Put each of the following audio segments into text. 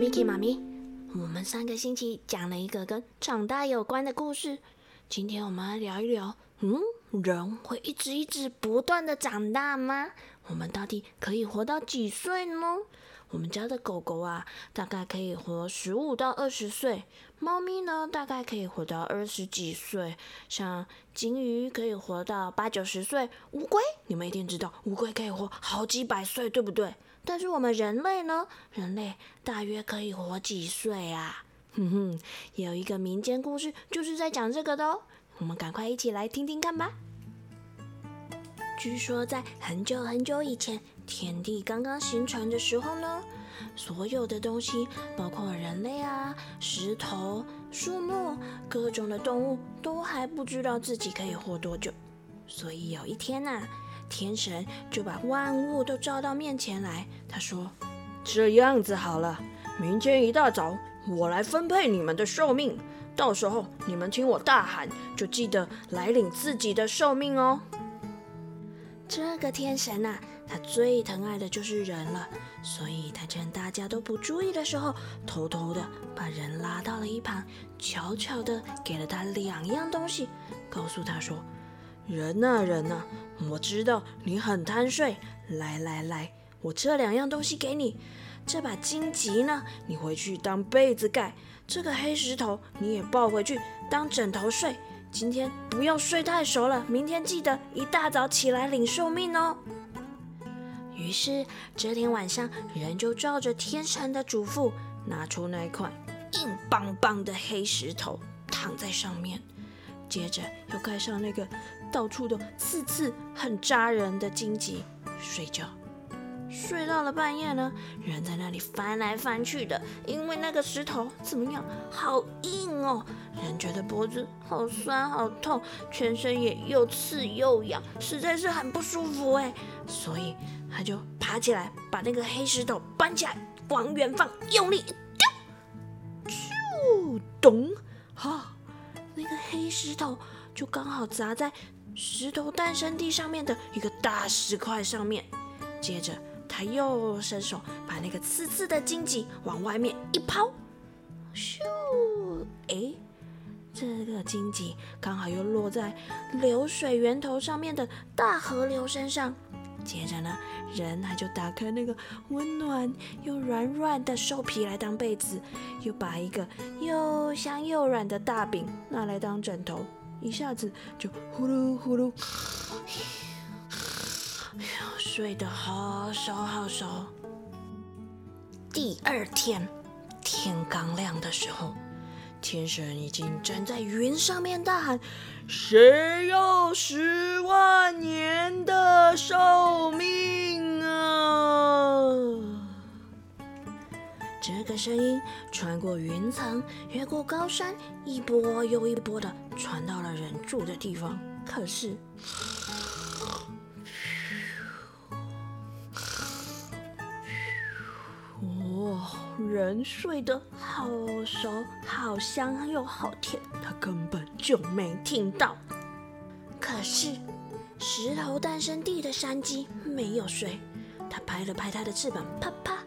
Miki 妈咪。我们上个星期讲了一个跟长大有关的故事，今天我们来聊一聊，嗯，人会一直一直不断的长大吗？我们到底可以活到几岁呢？我们家的狗狗啊，大概可以活十五到二十岁；猫咪呢，大概可以活到二十几岁；像金鱼可以活到八九十岁；乌龟，你们一定知道，乌龟可以活好几百岁，对不对？但是我们人类呢？人类大约可以活几岁啊？哼哼，有一个民间故事就是在讲这个的哦。我们赶快一起来听听看吧。据说在很久很久以前，天地刚刚形成的时候呢，所有的东西，包括人类啊、石头、树木、各种的动物，都还不知道自己可以活多久。所以有一天呐，天神就把万物都召到面前来，他说：“这样子好了，明天一大早我来分配你们的寿命，到时候你们听我大喊，就记得来领自己的寿命哦。”这个天神呐，他最疼爱的就是人了，所以他趁大家都不注意的时候，偷偷的把人拉到了一旁，悄悄的给了他两样东西，告诉他说：“人呐人呐，我知道你很贪睡，来来来，我这两样东西给你。这把荆棘呢，你回去当被子盖；这个黑石头你也抱回去当枕头睡。”今天不要睡太熟了，明天记得一大早起来领寿命哦。于是这天晚上，人就照着天神的嘱咐，拿出那块硬邦邦的黑石头，躺在上面，接着又盖上那个到处都刺刺、很扎人的荆棘，睡觉。睡到了半夜呢，人在那里翻来翻去的，因为那个石头怎么样，好硬哦！人觉得脖子好酸好痛，全身也又刺又痒，实在是很不舒服哎。所以他就爬起来，把那个黑石头搬起来，往远方用力一丢，咻咚！哈，那个黑石头就刚好砸在石头诞生地上面的一个大石块上面，接着。他又伸手把那个刺刺的荆棘往外面一抛，咻！哎，这个荆棘刚好又落在流水源头上面的大河流身上。接着呢，人他就打开那个温暖又软软的兽皮来当被子，又把一个又香又软的大饼拿来当枕头，一下子就呼噜呼噜。睡得好熟好熟。第二天天刚亮的时候，天神已经站在云上面大喊：“谁要十万年的寿命这个声音穿过云层，越过高山，一波又一波的传到了人住的地方。可是。人睡得好熟、好香又好甜，他根本就没听到。可是石头诞生地的山鸡没有睡，它拍了拍它的翅膀，啪啪，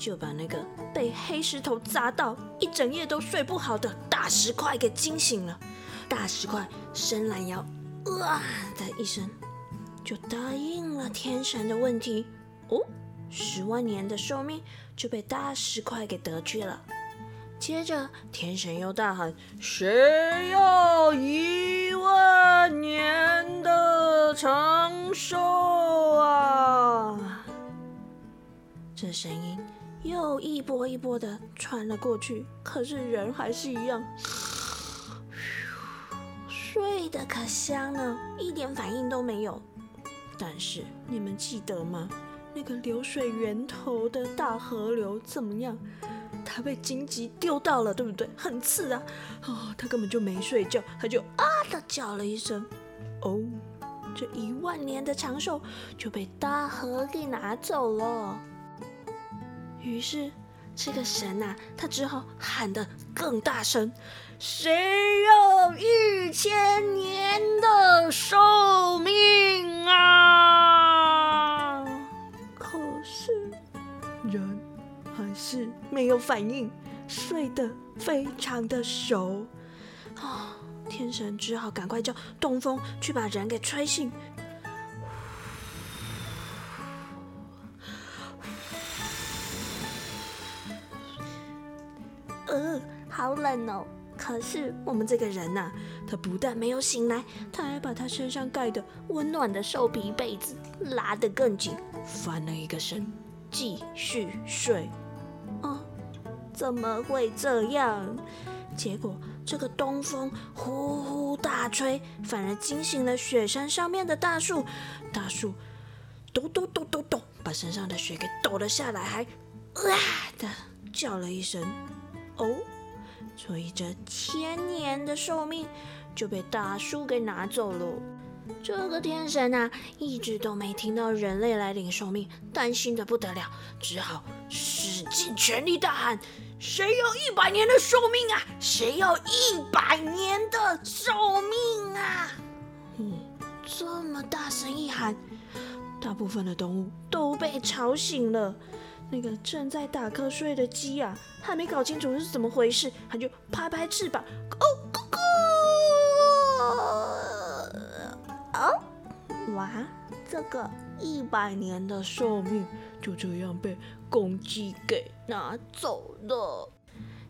就把那个被黑石头砸到一整夜都睡不好的大石块给惊醒了。大石块伸懒腰，哇的一声，就答应了天神的问题。哦。十万年的寿命就被大石块给得去了。接着，天神又大喊：“谁要一万年的长寿啊？”这声音又一波一波的穿了过去，可是人还是一样，睡得可香呢，一点反应都没有。但是你们记得吗？那个流水源头的大河流怎么样？他被荆棘丢到了，对不对？很刺啊！哦，他根本就没睡觉，他就啊的叫了一声。哦，这一万年的长寿就被大河给拿走了。于是这个神呐，他只好喊得更大声：谁要一千年的寿命啊？可是，人还是没有反应，睡得非常的熟。啊，天神只好赶快叫东风去把人给吹醒。呃，好冷哦。可是我们这个人呐，他不但没有醒来，他还把他身上盖的温暖的兽皮被子拉得更紧，翻了一个身，继续睡。哦，怎么会这样？结果这个东风呼呼大吹，反而惊醒了雪山上面的大树。大树抖抖抖抖抖，把身上的雪给抖了下来，还啊的叫了一声。哦。所以这千年的寿命就被大树给拿走了。这个天神啊，一直都没听到人类来领寿命，担心的不得了，只好使尽全力大喊：“谁要一百年的寿命啊？谁要一百年的寿命啊？”嗯，这么大声一喊，大部分的动物都被吵醒了。那个正在打瞌睡的鸡啊，还没搞清楚是怎么回事，它就拍拍翅膀，哦咕咕，哦，哇，这个一百年的寿命就这样被公鸡给拿走了。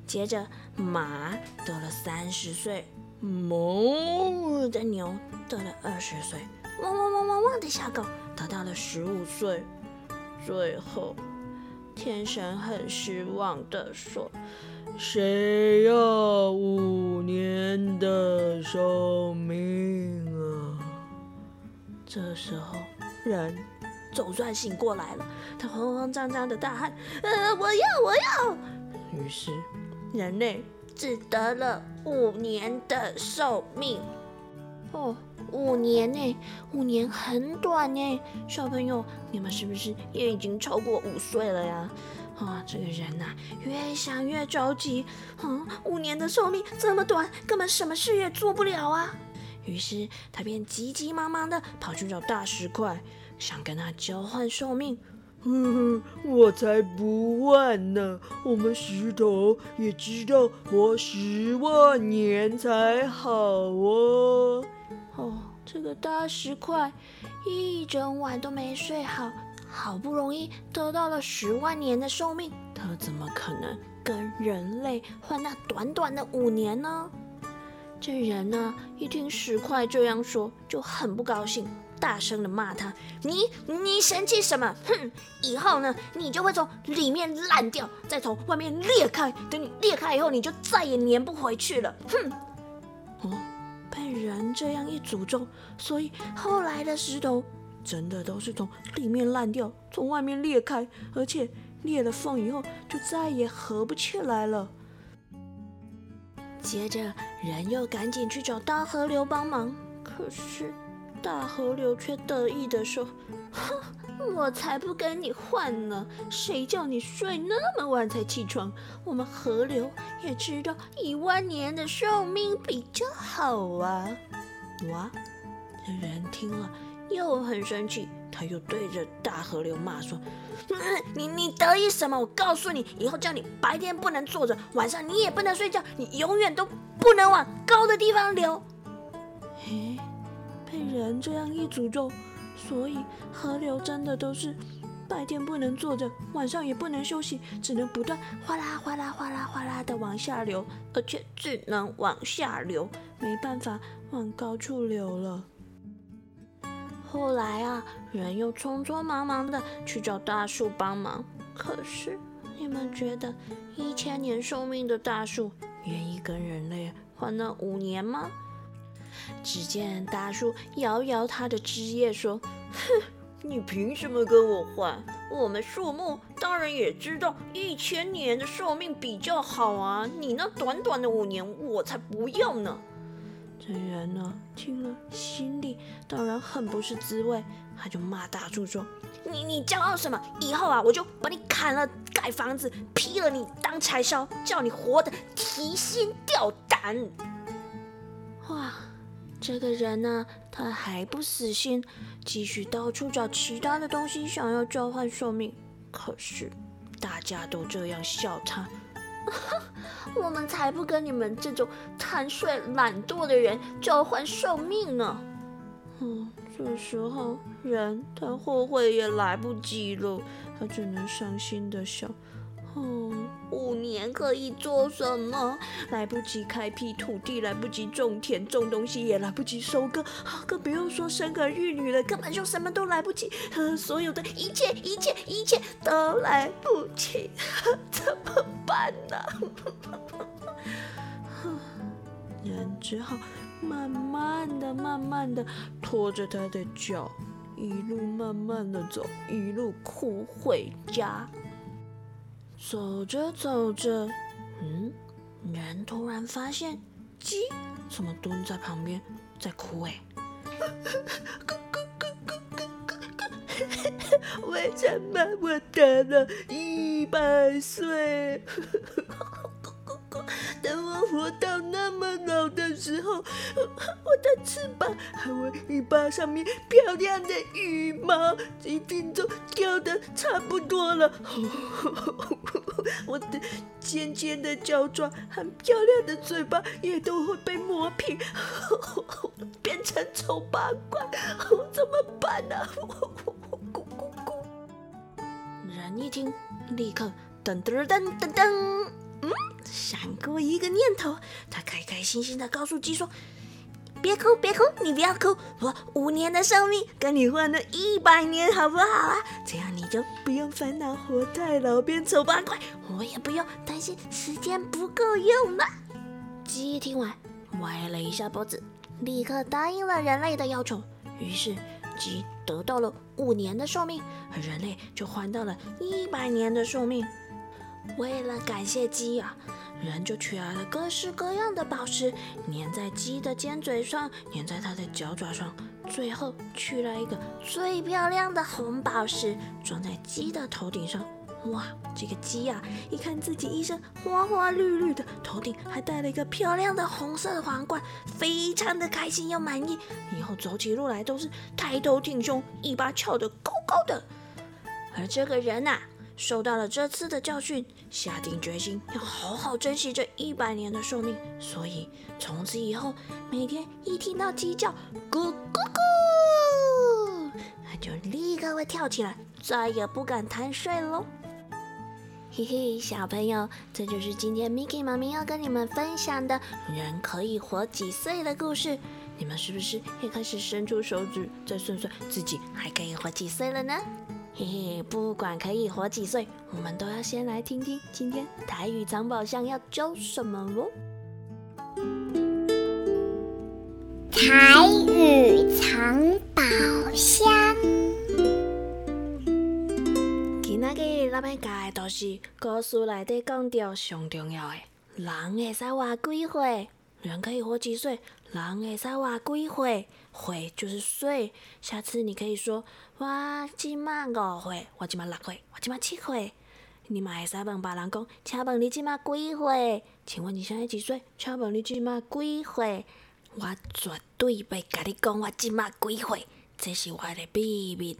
接着马得了三十岁，哞的牛得了二十岁，汪汪汪汪汪的小狗得到了十五岁，最后。天神很失望的说：“谁要五年的寿命啊？”这时候，人总算醒过来了，他慌慌张张的大喊：“呃，我要，我要！”于是，人类只得了五年的寿命。哦，五年呢？五年很短呢。小朋友，你们是不是也已经超过五岁了呀？啊，这个人呐，越想越着急。啊，五年的寿命这么短，根本什么事也做不了啊。于是他便急急忙忙的跑去找大石块，想跟他交换寿命。哼哼，我才不换呢！我们石头也知道活十万年才好哦。哦，这个大石块一整晚都没睡好，好不容易得到了十万年的寿命，他怎么可能跟人类换那短短的五年呢？这人呢，一听石块这样说，就很不高兴，大声的骂他：“你你生气什么？哼！以后呢，你就会从里面烂掉，再从外面裂开。等你裂开以后，你就再也粘不回去了。”哼！人这样一诅咒，所以后来的石头真的都是从里面烂掉，从外面裂开，而且裂了缝以后就再也合不起来了。接着，人又赶紧去找大河流帮忙，可是大河流却得意地说：“哼。”我才不跟你换呢！谁叫你睡那么晚才起床？我们河流也知道一万年的寿命比较好啊！哇！这人听了又很生气，他又对着大河流骂说：“你你得意什么？我告诉你，以后叫你白天不能坐着，晚上你也不能睡觉，你永远都不能往高的地方流。”嘿，被人这样一诅咒。所以河流真的都是白天不能坐着，晚上也不能休息，只能不断哗啦哗啦哗啦哗啦的往下流，而且只能往下流，没办法往高处流了。后来啊，人又匆匆忙忙的去找大树帮忙。可是你们觉得一千年寿命的大树愿意跟人类换那五年吗？只见大树摇摇它的枝叶，说：“哼，你凭什么跟我换？我们树木当然也知道一千年的寿命比较好啊！你那短短的五年，我才不要呢！”这人呢，听了心里当然很不是滋味，他就骂大树说：“你你骄傲什么？以后啊，我就把你砍了盖房子，劈了你当柴烧，叫你活得提心吊胆！”哇！这个人呢，他还不死心，继续到处找其他的东西，想要交换寿命。可是大家都这样笑他。我们才不跟你们这种贪睡懒惰的人交换寿命呢！嗯，这时候人他后悔也来不及了，他只能伤心的笑。哦，五年可以做什么？来不及开辟土地，来不及种田种东西，也来不及收割，更不用说生儿育女了，根本就什么都来不及。所有的一切，一切，一切都来不及，怎么办呢？人只好慢慢的、慢慢的拖着他的脚，一路慢慢的走，一路哭回家。走着走着，嗯，人突然发现鸡怎么蹲在旁边在哭？哎，为什么我得了一百岁？等我活到那么老的时候，我的翅膀和我尾巴上面漂亮的羽毛一定都掉的差不多了。我的尖尖的脚爪和漂亮的嘴巴也都会被磨平，变成丑八怪，我怎么办呢？咕咕咕！人一听，立刻噔噔噔噔噔。嗯，闪过一个念头，他开开心心的告诉鸡说：“别哭，别哭，你不要哭，我五年的寿命跟你换了一百年，好不好啊？这样你就不用烦恼活太老变丑八怪，我也不用担心时间不够用了。”鸡听完，歪了一下脖子，立刻答应了人类的要求。于是，鸡得到了五年的寿命，而人类就换到了一百年的寿命。为了感谢鸡啊，人就取来了各式各样的宝石，粘在鸡的尖嘴上，粘在它的脚爪上，最后取来一个最漂亮的红宝石，装在鸡的头顶上。哇，这个鸡呀，一看自己一身花花绿绿的，头顶还戴了一个漂亮的红色的皇冠，非常的开心又满意，以后走起路来都是抬头挺胸，尾巴翘得高高的。而这个人呐。受到了这次的教训，下定决心要好好珍惜这一百年的寿命，所以从此以后，每天一听到鸡叫“咕咕咕”，它就立刻会跳起来，再也不敢贪睡喽。嘿嘿，小朋友，这就是今天 Miki 妈咪要跟你们分享的人可以活几岁的故事。你们是不是也开始伸出手指，再算算自己还可以活几岁了呢？嘿嘿，不管可以活几岁，我们都要先来听听今天台语藏宝箱要教什么哦。台语藏宝箱，今仔日咱要教的都是故事内底讲到上重要的，人会使活几岁？人可以活几岁？人会使活几岁？岁就是岁，下次你可以说。我今嘛五岁，我今嘛六岁，我今嘛七岁。你嘛会使问别人讲，请问你今嘛几岁？请问你现在几岁？请问你今嘛几岁？我绝对袂甲你讲我今嘛几岁，这是我的秘密。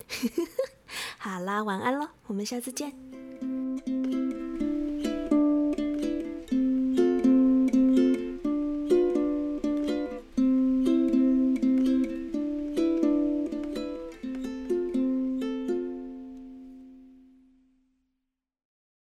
好啦，晚安咯，我们下次见。